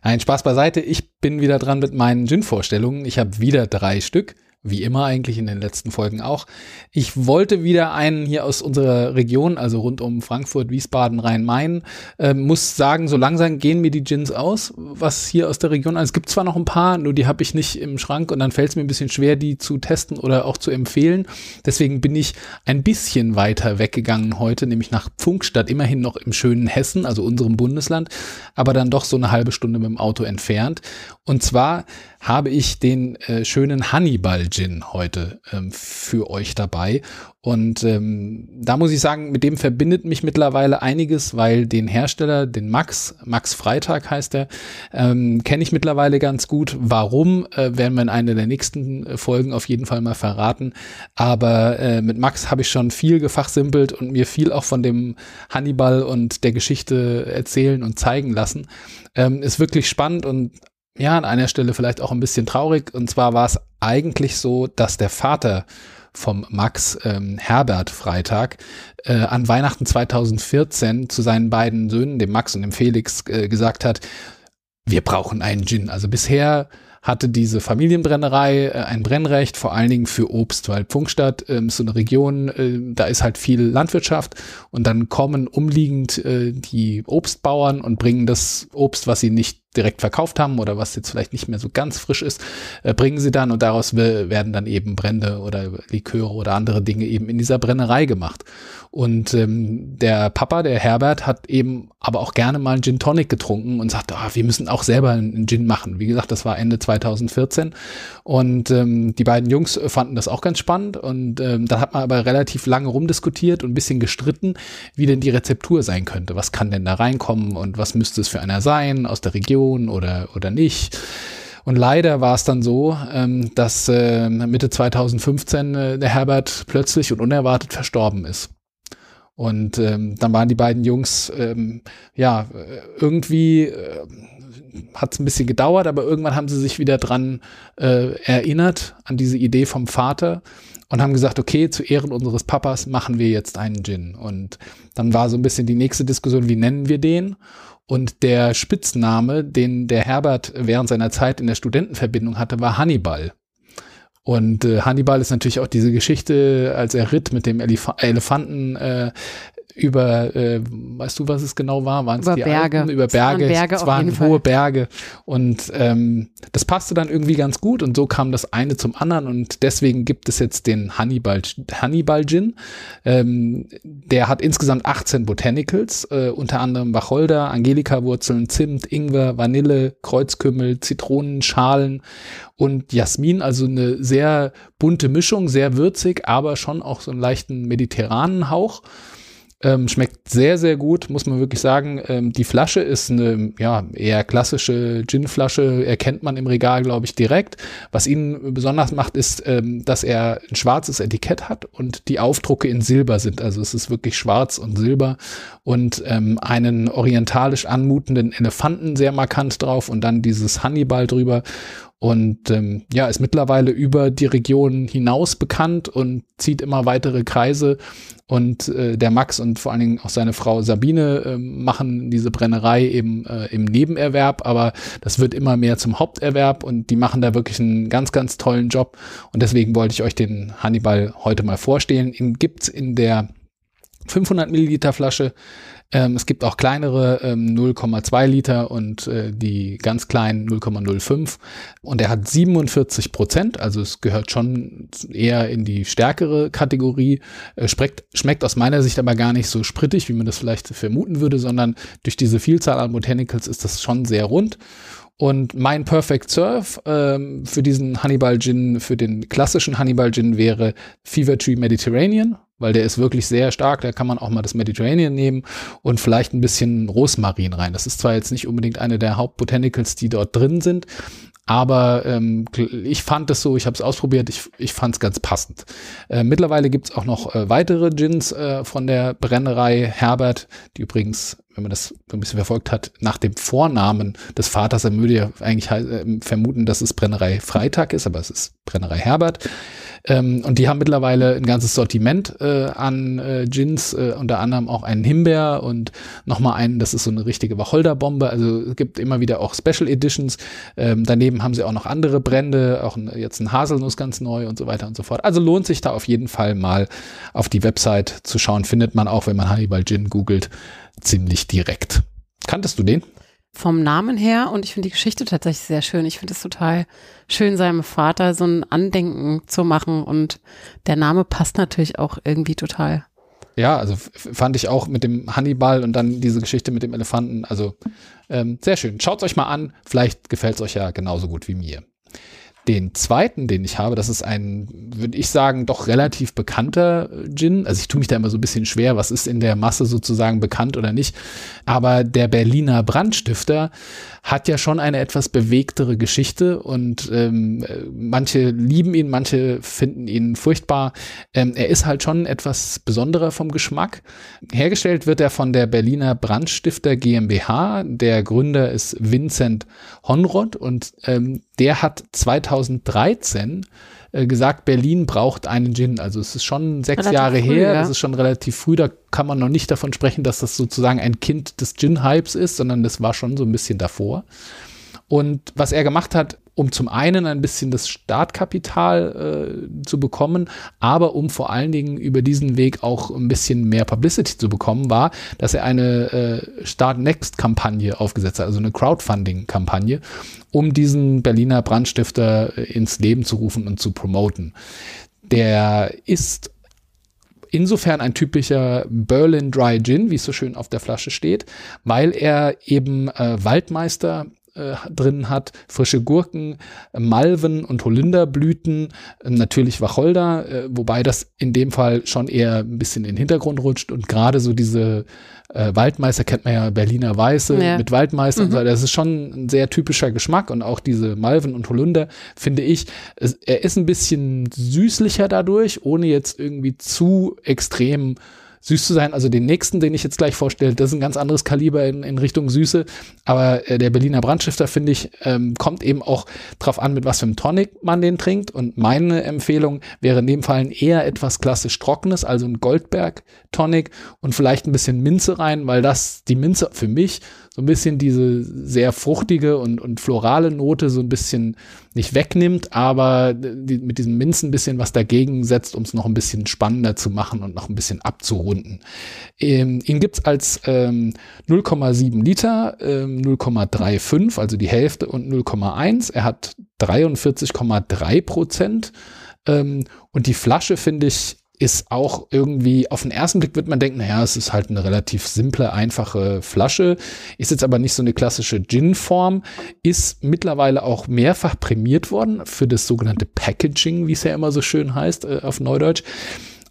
Ein Spaß beiseite, ich bin wieder dran mit meinen Gin-Vorstellungen. Ich habe wieder drei Stück wie immer eigentlich in den letzten Folgen auch. Ich wollte wieder einen hier aus unserer Region, also rund um Frankfurt, Wiesbaden, Rhein-Main. Äh, muss sagen, so langsam gehen mir die Gins aus, was hier aus der Region. Also es gibt zwar noch ein paar, nur die habe ich nicht im Schrank und dann fällt es mir ein bisschen schwer, die zu testen oder auch zu empfehlen. Deswegen bin ich ein bisschen weiter weggegangen heute, nämlich nach Pfunkstadt, immerhin noch im schönen Hessen, also unserem Bundesland, aber dann doch so eine halbe Stunde mit dem Auto entfernt. Und zwar habe ich den äh, schönen Hannibal Gin heute ähm, für euch dabei. Und ähm, da muss ich sagen, mit dem verbindet mich mittlerweile einiges, weil den Hersteller, den Max, Max Freitag heißt er, ähm, kenne ich mittlerweile ganz gut. Warum, äh, werden wir in einer der nächsten äh, Folgen auf jeden Fall mal verraten. Aber äh, mit Max habe ich schon viel gefachsimpelt und mir viel auch von dem Hannibal und der Geschichte erzählen und zeigen lassen. Ähm, ist wirklich spannend und ja, an einer Stelle vielleicht auch ein bisschen traurig. Und zwar war es eigentlich so, dass der Vater vom Max ähm, Herbert Freitag äh, an Weihnachten 2014 zu seinen beiden Söhnen, dem Max und dem Felix, äh, gesagt hat, wir brauchen einen Gin. Also bisher hatte diese Familienbrennerei äh, ein Brennrecht, vor allen Dingen für Obst, weil Pfunkstadt äh, ist so eine Region, äh, da ist halt viel Landwirtschaft und dann kommen umliegend äh, die Obstbauern und bringen das Obst, was sie nicht direkt verkauft haben oder was jetzt vielleicht nicht mehr so ganz frisch ist, äh, bringen sie dann und daraus werden dann eben Brände oder Liköre oder andere Dinge eben in dieser Brennerei gemacht. Und ähm, der Papa, der Herbert, hat eben aber auch gerne mal einen Gin Tonic getrunken und sagte, ah, wir müssen auch selber einen Gin machen. Wie gesagt, das war Ende 2014 und ähm, die beiden Jungs fanden das auch ganz spannend und ähm, dann hat man aber relativ lange rumdiskutiert und ein bisschen gestritten, wie denn die Rezeptur sein könnte. Was kann denn da reinkommen und was müsste es für einer sein aus der Region? Region oder, oder nicht. Und leider war es dann so, ähm, dass äh, Mitte 2015 äh, der Herbert plötzlich und unerwartet verstorben ist. Und ähm, dann waren die beiden Jungs, ähm, ja, irgendwie äh, hat es ein bisschen gedauert, aber irgendwann haben sie sich wieder dran äh, erinnert, an diese Idee vom Vater und haben gesagt, okay, zu Ehren unseres Papas machen wir jetzt einen Gin. Und dann war so ein bisschen die nächste Diskussion, wie nennen wir den? Und der Spitzname, den der Herbert während seiner Zeit in der Studentenverbindung hatte, war Hannibal. Und äh, Hannibal ist natürlich auch diese Geschichte, als er ritt mit dem Elef Elefanten, äh, über, äh, weißt du, was es genau war? Waren es Über die Berge. Alpen? Über Es waren Berge. Berge es waren hohe Fall. Berge. Und ähm, das passte dann irgendwie ganz gut und so kam das eine zum anderen und deswegen gibt es jetzt den Hannibal, Hannibal Gin. Ähm, der hat insgesamt 18 Botanicals, äh, unter anderem Wacholder, Angelika-Wurzeln, Zimt, Ingwer, Vanille, Kreuzkümmel, Zitronen, Schalen und Jasmin, also eine sehr bunte Mischung, sehr würzig, aber schon auch so einen leichten mediterranen Hauch. Ähm, schmeckt sehr, sehr gut, muss man wirklich sagen. Ähm, die Flasche ist eine ja, eher klassische Gin-Flasche, erkennt man im Regal, glaube ich, direkt. Was ihn besonders macht, ist, ähm, dass er ein schwarzes Etikett hat und die Aufdrucke in Silber sind. Also es ist wirklich schwarz und silber und ähm, einen orientalisch anmutenden Elefanten sehr markant drauf und dann dieses Hannibal drüber. Und ähm, ja, ist mittlerweile über die Region hinaus bekannt und zieht immer weitere Kreise. Und äh, der Max und vor allen Dingen auch seine Frau Sabine äh, machen diese Brennerei eben äh, im Nebenerwerb, aber das wird immer mehr zum Haupterwerb und die machen da wirklich einen ganz, ganz tollen Job. Und deswegen wollte ich euch den Hannibal heute mal vorstellen. Ihn gibt's in der 500 Milliliter Flasche. Ähm, es gibt auch kleinere ähm, 0,2 Liter und äh, die ganz kleinen 0,05. Und er hat 47 Prozent, also es gehört schon eher in die stärkere Kategorie. Äh, schmeckt, schmeckt aus meiner Sicht aber gar nicht so sprittig, wie man das vielleicht vermuten würde, sondern durch diese Vielzahl an Botanicals ist das schon sehr rund. Und mein Perfect Serve ähm, für diesen Hannibal Gin, für den klassischen Hannibal Gin wäre Fever Tree Mediterranean, weil der ist wirklich sehr stark. Da kann man auch mal das Mediterranean nehmen und vielleicht ein bisschen Rosmarin rein. Das ist zwar jetzt nicht unbedingt eine der Hauptbotanicals, die dort drin sind, aber ähm, ich fand es so, ich habe es ausprobiert, ich, ich fand es ganz passend. Äh, mittlerweile gibt es auch noch äh, weitere Gins äh, von der Brennerei Herbert, die übrigens, wenn man das so ein bisschen verfolgt hat, nach dem Vornamen des Vaters, dann würde ja eigentlich äh, vermuten, dass es Brennerei Freitag ist, aber es ist Brennerei Herbert. Ähm, und die haben mittlerweile ein ganzes Sortiment äh, an äh, Gins, äh, unter anderem auch einen Himbeer und nochmal einen, das ist so eine richtige Wacholderbombe. Also es gibt immer wieder auch Special Editions. Ähm, daneben haben sie auch noch andere Brände, auch ein, jetzt ein Haselnuss ganz neu und so weiter und so fort. Also lohnt sich da auf jeden Fall mal auf die Website zu schauen. Findet man auch, wenn man Hannibal Gin googelt, ziemlich direkt. Kanntest du den? vom Namen her und ich finde die Geschichte tatsächlich sehr schön. Ich finde es total schön, seinem Vater so ein Andenken zu machen und der Name passt natürlich auch irgendwie total. Ja, also fand ich auch mit dem Hannibal und dann diese Geschichte mit dem Elefanten. Also ähm, sehr schön. Schaut euch mal an. Vielleicht gefällt es euch ja genauso gut wie mir. Den zweiten, den ich habe, das ist ein, würde ich sagen, doch relativ bekannter Gin. Also ich tue mich da immer so ein bisschen schwer, was ist in der Masse sozusagen bekannt oder nicht. Aber der Berliner Brandstifter hat ja schon eine etwas bewegtere Geschichte und ähm, manche lieben ihn, manche finden ihn furchtbar. Ähm, er ist halt schon etwas besonderer vom Geschmack. Hergestellt wird er von der Berliner Brandstifter GmbH. Der Gründer ist Vincent Honrod und ähm, der hat 2013 äh, gesagt, Berlin braucht einen Gin. Also es ist schon sechs Relativ Jahre früh, her, ja. das ist schon relativ früh, da kann man noch nicht davon sprechen, dass das sozusagen ein Kind des Gin-Hypes ist, sondern das war schon so ein bisschen davor. Und was er gemacht hat, um zum einen ein bisschen das Startkapital äh, zu bekommen, aber um vor allen Dingen über diesen Weg auch ein bisschen mehr Publicity zu bekommen, war, dass er eine äh, Start Next-Kampagne aufgesetzt hat, also eine Crowdfunding-Kampagne, um diesen Berliner Brandstifter äh, ins Leben zu rufen und zu promoten. Der ist insofern ein typischer Berlin Dry Gin, wie es so schön auf der Flasche steht, weil er eben äh, Waldmeister äh, drin hat, frische Gurken, Malven und Holunderblüten, natürlich Wacholder, äh, wobei das in dem Fall schon eher ein bisschen in den Hintergrund rutscht. Und gerade so diese äh, Waldmeister kennt man ja Berliner Weiße Ja. mit Waldmeister und so, das ist schon ein sehr typischer Geschmack. Und auch diese Malven und Holunder finde ich, es, er ist ein bisschen süßlicher dadurch, ohne jetzt irgendwie zu extrem süß zu sein. Also den nächsten, den ich jetzt gleich vorstelle, das ist ein ganz anderes Kaliber in, in Richtung Süße. Aber äh, der Berliner Brandstifter, finde ich, ähm, kommt eben auch drauf an, mit was für einem Tonic man den trinkt. Und meine Empfehlung wäre in dem Fall eher etwas klassisch Trockenes, also ein Goldberg-Tonic und vielleicht ein bisschen Minze rein, weil das, die Minze für mich so ein bisschen diese sehr fruchtige und, und florale Note so ein bisschen nicht wegnimmt, aber die, mit diesem Minzen ein bisschen was dagegen setzt, um es noch ein bisschen spannender zu machen und noch ein bisschen abzurunden. Ähm, ihn gibt's als ähm, 0,7 Liter, ähm, 0,35, also die Hälfte und 0,1. Er hat 43,3 Prozent. Ähm, und die Flasche finde ich ist auch irgendwie, auf den ersten Blick wird man denken, naja, es ist halt eine relativ simple, einfache Flasche, ist jetzt aber nicht so eine klassische Gin-Form, ist mittlerweile auch mehrfach prämiert worden für das sogenannte Packaging, wie es ja immer so schön heißt äh, auf Neudeutsch.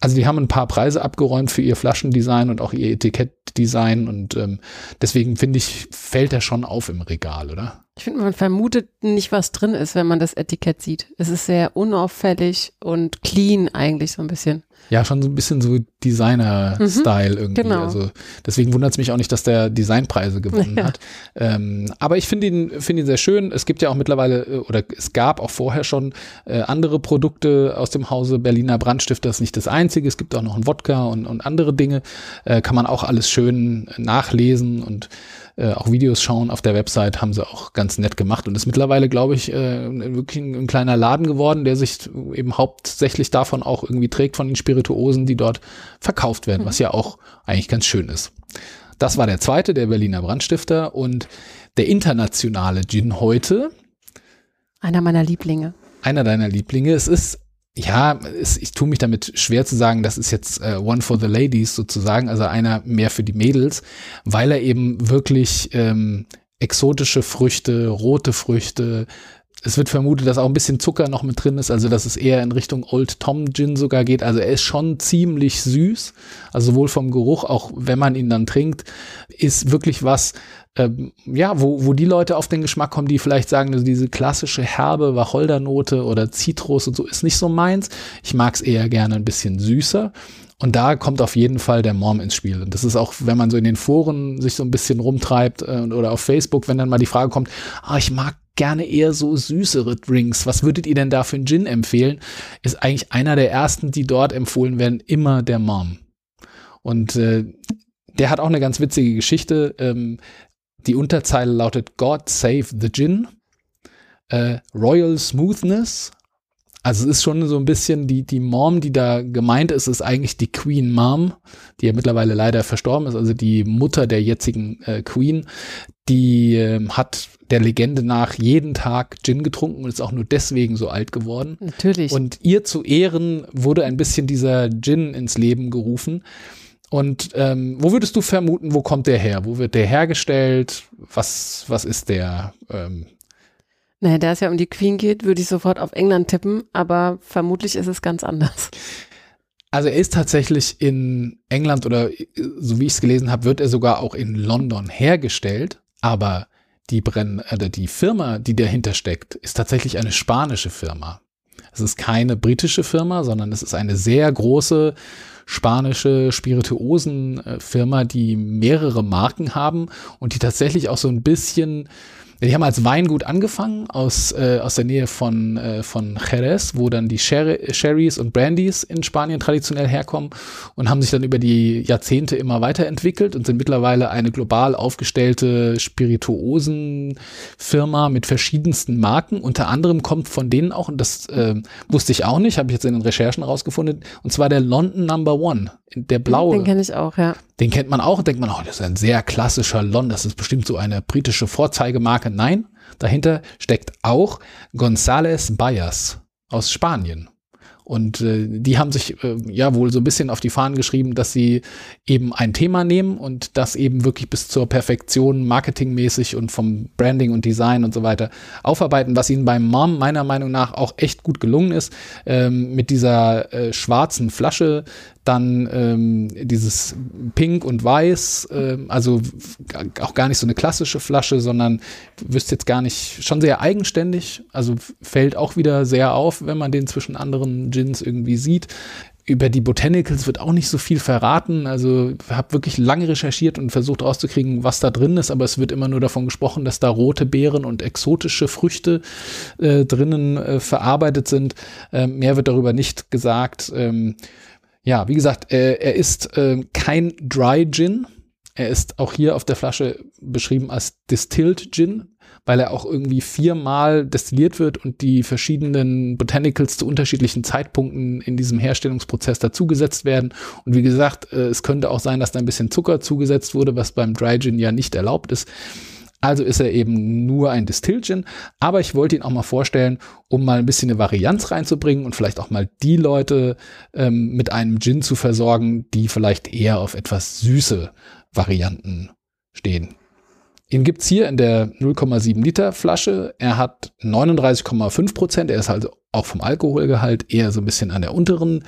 Also die haben ein paar Preise abgeräumt für ihr Flaschendesign und auch ihr Etikettdesign und ähm, deswegen finde ich, fällt er schon auf im Regal, oder? Ich finde, man vermutet nicht, was drin ist, wenn man das Etikett sieht. Es ist sehr unauffällig und clean eigentlich so ein bisschen. Ja, schon so ein bisschen so Designer-Style mhm, irgendwie. genau. Also deswegen wundert es mich auch nicht, dass der Designpreise gewonnen Ja. hat. Ähm, aber ich finde ihn, finde ihn sehr schön. Es gibt ja auch mittlerweile, äh, oder es gab auch vorher schon äh, andere Produkte aus dem Hause Berliner Brandstifter. Ist nicht das einzige. Es gibt auch noch einen Wodka und, und andere Dinge. Äh, kann man auch alles schön nachlesen und äh, auch Videos schauen auf der Website, haben sie auch ganz nett gemacht und ist mittlerweile, glaube ich, äh, wirklich ein, ein kleiner Laden geworden, der sich eben hauptsächlich davon auch irgendwie trägt, von den Spirituosen, die dort verkauft werden, was ja auch eigentlich ganz schön ist. Das war der zweite, der Berliner Brandstifter und der internationale Gin heute, Einer meiner Lieblinge. einer deiner Lieblinge. Es ist, ja, es, ich tue mich damit schwer zu sagen, das ist jetzt äh, One for the Ladies sozusagen, also einer mehr für die Mädels, weil er eben wirklich ähm, exotische Früchte, rote Früchte, es wird vermutet, dass auch ein bisschen Zucker noch mit drin ist, also dass es eher in Richtung Old Tom Gin sogar geht. Also er ist schon ziemlich süß, also sowohl vom Geruch, auch wenn man ihn dann trinkt, ist wirklich was, ähm, ja, wo, wo die Leute auf den Geschmack kommen, die vielleicht sagen, also diese klassische herbe Wacholdernote oder Zitrus und so ist nicht so meins. Ich mag es eher gerne ein bisschen süßer. Und da kommt auf jeden Fall der Mom ins Spiel. Und das ist auch, wenn man so in den Foren sich so ein bisschen rumtreibt äh, oder auf Facebook, wenn dann mal die Frage kommt, ah, ich mag gerne eher so süßere Drinks. Was würdet ihr denn da für einen Gin empfehlen? Ist eigentlich einer der ersten, die dort empfohlen werden, immer der Mom. Und äh, der hat auch eine ganz witzige Geschichte. Ähm, die Unterzeile lautet God Save the Gin. Äh, Royal Smoothness. Also es ist schon so ein bisschen die, die Mom, die da gemeint ist, ist eigentlich die Queen Mom, die ja mittlerweile leider verstorben ist, also die Mutter der jetzigen äh, Queen. Die ähm, hat der Legende nach jeden Tag Gin getrunken und ist auch nur deswegen so alt geworden. Natürlich. Und ihr zu Ehren wurde ein bisschen dieser Gin ins Leben gerufen. Und ähm, wo würdest du vermuten, wo kommt der her? Wo wird der hergestellt? Was, was ist der? Ähm, naja, da es ja um die Queen geht, würde ich sofort auf England tippen, aber vermutlich ist es ganz anders. also er ist tatsächlich in England oder so wie ich es gelesen habe, wird er sogar auch in London hergestellt. Aber die Brenn oder die Firma, die dahinter steckt, ist tatsächlich eine spanische Firma. Es ist keine britische Firma, sondern es ist eine sehr große spanische Spirituosenfirma, die mehrere Marken haben und die tatsächlich auch so ein bisschen die haben als Weingut angefangen aus, äh, aus der Nähe von, äh, von Jerez, wo dann die Sherry, Sherrys und Brandys in Spanien traditionell herkommen und haben sich dann über die Jahrzehnte immer weiterentwickelt und sind mittlerweile eine global aufgestellte Spirituosenfirma mit verschiedensten Marken. Unter anderem kommt von denen auch, und das äh, wusste ich auch nicht, habe ich jetzt in den Recherchen rausgefunden, und zwar der London Number One, der blaue. Den kenne ich auch, ja. Den kennt man auch und denkt man, oh, das ist ein sehr klassischer Lon, das ist bestimmt so eine britische Vorzeigemarke. Nein, dahinter steckt auch González Bayas aus Spanien. Und äh, die haben sich äh, ja wohl so ein bisschen auf die Fahnen geschrieben, dass sie eben ein Thema nehmen und das eben wirklich bis zur Perfektion marketingmäßig und vom Branding und Design und so weiter aufarbeiten, was ihnen beim Mom meiner Meinung nach auch echt gut gelungen ist. Ähm, mit dieser äh, schwarzen Flasche, dann ähm, dieses Pink und Weiß, ähm, also auch gar nicht so eine klassische Flasche, sondern wirst jetzt gar nicht, schon sehr eigenständig, also fällt auch wieder sehr auf, wenn man den zwischen anderen Gins irgendwie sieht. Über die Botanicals wird auch nicht so viel verraten. Also habe wirklich lange recherchiert und versucht rauszukriegen, was da drin ist, aber es wird immer nur davon gesprochen, dass da rote Beeren und exotische Früchte äh, drinnen äh, verarbeitet sind. Äh, mehr wird darüber nicht gesagt. Ähm, ja, wie gesagt, äh, er ist äh, kein Dry Gin. Er ist auch hier auf der Flasche beschrieben als Distilled Gin, weil er auch irgendwie viermal destilliert wird und die verschiedenen Botanicals zu unterschiedlichen Zeitpunkten in diesem Herstellungsprozess dazugesetzt werden. Und wie gesagt, äh, es könnte auch sein, dass da ein bisschen Zucker zugesetzt wurde, was beim Dry Gin ja nicht erlaubt ist. Also ist er eben nur ein Distilled Gin, aber ich wollte ihn auch mal vorstellen, um mal ein bisschen eine Varianz reinzubringen und vielleicht auch mal die Leute ähm, mit einem Gin zu versorgen, die vielleicht eher auf etwas süße Varianten stehen. Ihn gibt's hier in der 0,7 Liter Flasche. Er hat 39,5 Prozent. Er ist also auch vom Alkoholgehalt eher so ein bisschen an der unteren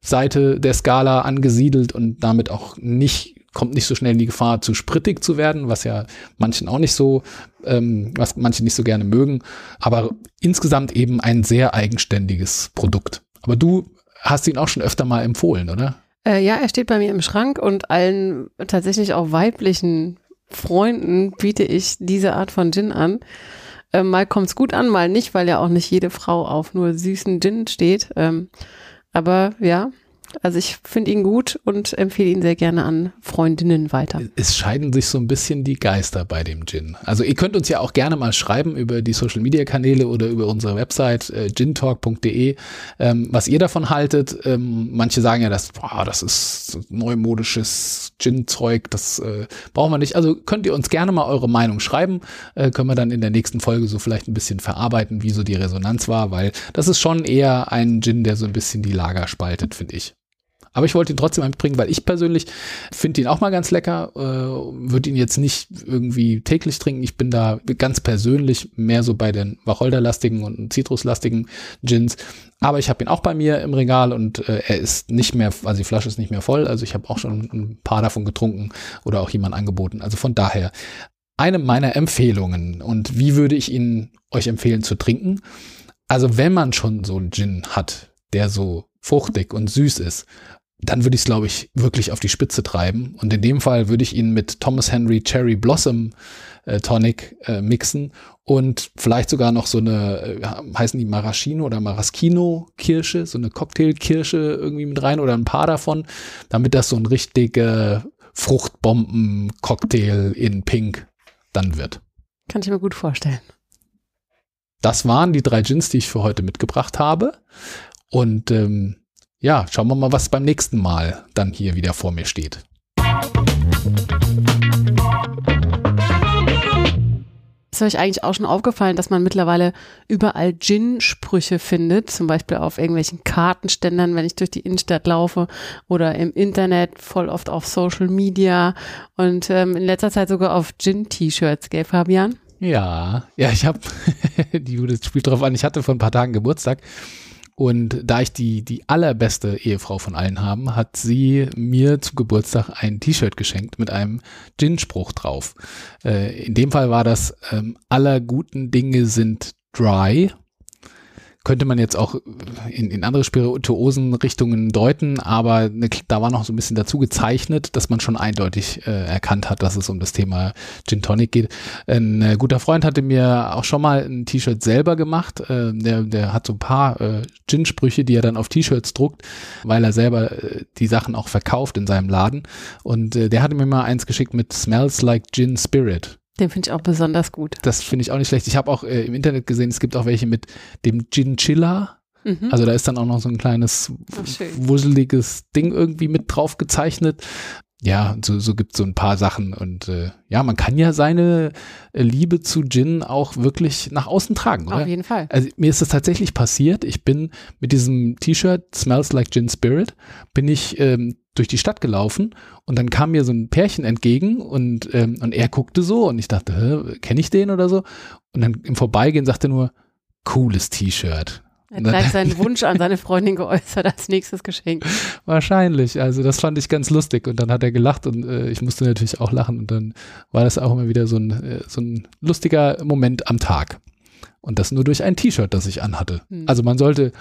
Seite der Skala angesiedelt und damit auch nicht kommt nicht so schnell in die Gefahr, zu sprittig zu werden, was ja manchen auch nicht so, ähm, was manche nicht so gerne mögen. Aber insgesamt eben ein sehr eigenständiges Produkt. Aber du hast ihn auch schon öfter mal empfohlen, oder? Äh, ja, er steht bei mir im Schrank und allen tatsächlich auch weiblichen Freunden biete ich diese Art von Gin an. Äh, mal kommt's gut an, mal nicht, weil ja auch nicht jede Frau auf nur süßen Gin steht. Ähm, aber ja, also ich finde ihn gut und empfehle ihn sehr gerne an Freundinnen weiter. Es scheiden sich so ein bisschen die Geister bei dem Gin. Also ihr könnt uns ja auch gerne mal schreiben über die Social Media Kanäle oder über unsere Website äh, gintalk.de, ähm, was ihr davon haltet. Ähm, manche sagen ja, das, boah, das ist neumodisches Gin-Zeug, das äh, brauchen wir nicht. Also könnt ihr uns gerne mal eure Meinung schreiben. Äh, können wir dann in der nächsten Folge so vielleicht ein bisschen verarbeiten, wie so die Resonanz war, weil das ist schon eher ein Gin, der so ein bisschen die Lager spaltet, finde ich. Aber ich wollte ihn trotzdem mitbringen, weil ich persönlich finde ihn auch mal ganz lecker, äh, würde ihn jetzt nicht irgendwie täglich trinken. Ich bin da ganz persönlich mehr so bei den Wacholderlastigen und Zitruslastigen Gins. Aber ich habe ihn auch bei mir im Regal und äh, er ist nicht mehr, also die Flasche ist nicht mehr voll. Also ich habe auch schon ein paar davon getrunken oder auch jemand angeboten. Also von daher eine meiner Empfehlungen. Und wie würde ich ihn euch empfehlen zu trinken? Also wenn man schon so einen Gin hat, der so fruchtig und süß ist dann würde ich es, glaube ich, wirklich auf die Spitze treiben. Und in dem Fall würde ich ihn mit Thomas Henry Cherry Blossom äh, Tonic äh, mixen und vielleicht sogar noch so eine, äh, heißen die Maraschino oder Maraschino Kirsche, so eine Cocktailkirsche irgendwie mit rein oder ein paar davon, damit das so ein richtiger Fruchtbomben-Cocktail in Pink dann wird. Kann ich mir gut vorstellen. Das waren die drei Gins, die ich für heute mitgebracht habe. Und ähm, ja, schauen wir mal, was beim nächsten Mal dann hier wieder vor mir steht. Ist euch eigentlich auch schon aufgefallen, dass man mittlerweile überall Gin-Sprüche findet, zum Beispiel auf irgendwelchen Kartenständern, wenn ich durch die Innenstadt laufe oder im Internet, voll oft auf Social Media und ähm, in letzter Zeit sogar auf Gin-T-Shirts, gell, Fabian? Ja, ja, ich habe, *laughs* die Judith spielt drauf an, ich hatte vor ein paar Tagen Geburtstag und da ich die, die allerbeste Ehefrau von allen habe, hat sie mir zu Geburtstag ein T-Shirt geschenkt mit einem Gin-Spruch drauf. Äh, in dem Fall war das, ähm, aller guten Dinge sind dry könnte man jetzt auch in, in andere Spirituosenrichtungen deuten, aber ne, da war noch so ein bisschen dazu gezeichnet, dass man schon eindeutig äh, erkannt hat, dass es um das Thema Gin Tonic geht. Ein äh, guter Freund hatte mir auch schon mal ein T-Shirt selber gemacht. Äh, der, der hat so ein paar äh, Gin-Sprüche, die er dann auf T-Shirts druckt, weil er selber äh, die Sachen auch verkauft in seinem Laden. Und äh, der hatte mir mal eins geschickt mit Smells like Gin Spirit. Den finde ich auch besonders gut. Das finde ich auch nicht schlecht. Ich habe auch äh, im Internet gesehen, es gibt auch welche mit dem Chinchilla. Mhm. Also da ist dann auch noch so ein kleines wusseliges Ding irgendwie mit drauf gezeichnet. Ja, so, so gibt es so ein paar Sachen. Und äh, ja, man kann ja seine äh, Liebe zu Gin auch wirklich nach außen tragen, oder? Auf jeden Fall. Also mir ist das tatsächlich passiert. Ich bin mit diesem T-Shirt Smells Like Gin Spirit, bin ich ähm, durch die Stadt gelaufen und dann kam mir so ein Pärchen entgegen und, ähm, und er guckte so und ich dachte, kenne ich den oder so? Und dann im Vorbeigehen sagte er nur, cooles T-Shirt. Er hat gleich seinen *laughs* Wunsch an seine Freundin geäußert als nächstes Geschenk. Wahrscheinlich. Also das fand ich ganz lustig. Und dann hat er gelacht und äh, ich musste natürlich auch lachen. Und dann war das auch immer wieder so ein, äh, so ein lustiger Moment am Tag. Und das nur durch ein T-Shirt, das ich anhatte. Hm. Also man sollte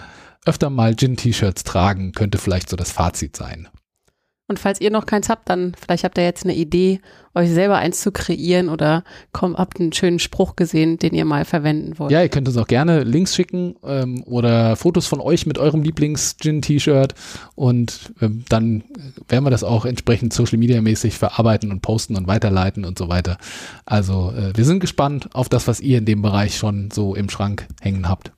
öfter mal Gin-T-Shirts tragen, könnte vielleicht so das Fazit sein. Und falls ihr noch keins habt, dann vielleicht habt ihr jetzt eine Idee, euch selber eins zu kreieren oder kommt, habt einen schönen Spruch gesehen, den ihr mal verwenden wollt. Ja, ihr könnt uns auch gerne Links schicken ähm, oder Fotos von euch mit eurem Lieblings-Gin-T-Shirt und ähm, dann werden wir das auch entsprechend Social Media mäßig verarbeiten und posten und weiterleiten und so weiter. Also äh, wir sind gespannt auf das, was ihr in dem Bereich schon so im Schrank hängen habt.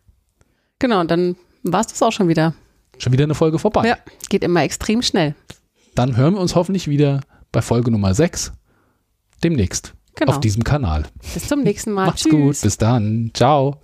Genau, und dann war es das auch schon wieder. Schon wieder eine Folge vorbei. Ja, geht immer extrem schnell. Dann hören wir uns hoffentlich wieder bei Folge Nummer 6 demnächst Genau. auf diesem Kanal. Bis zum nächsten Mal. Macht's Tschüss. gut, bis dann. Ciao.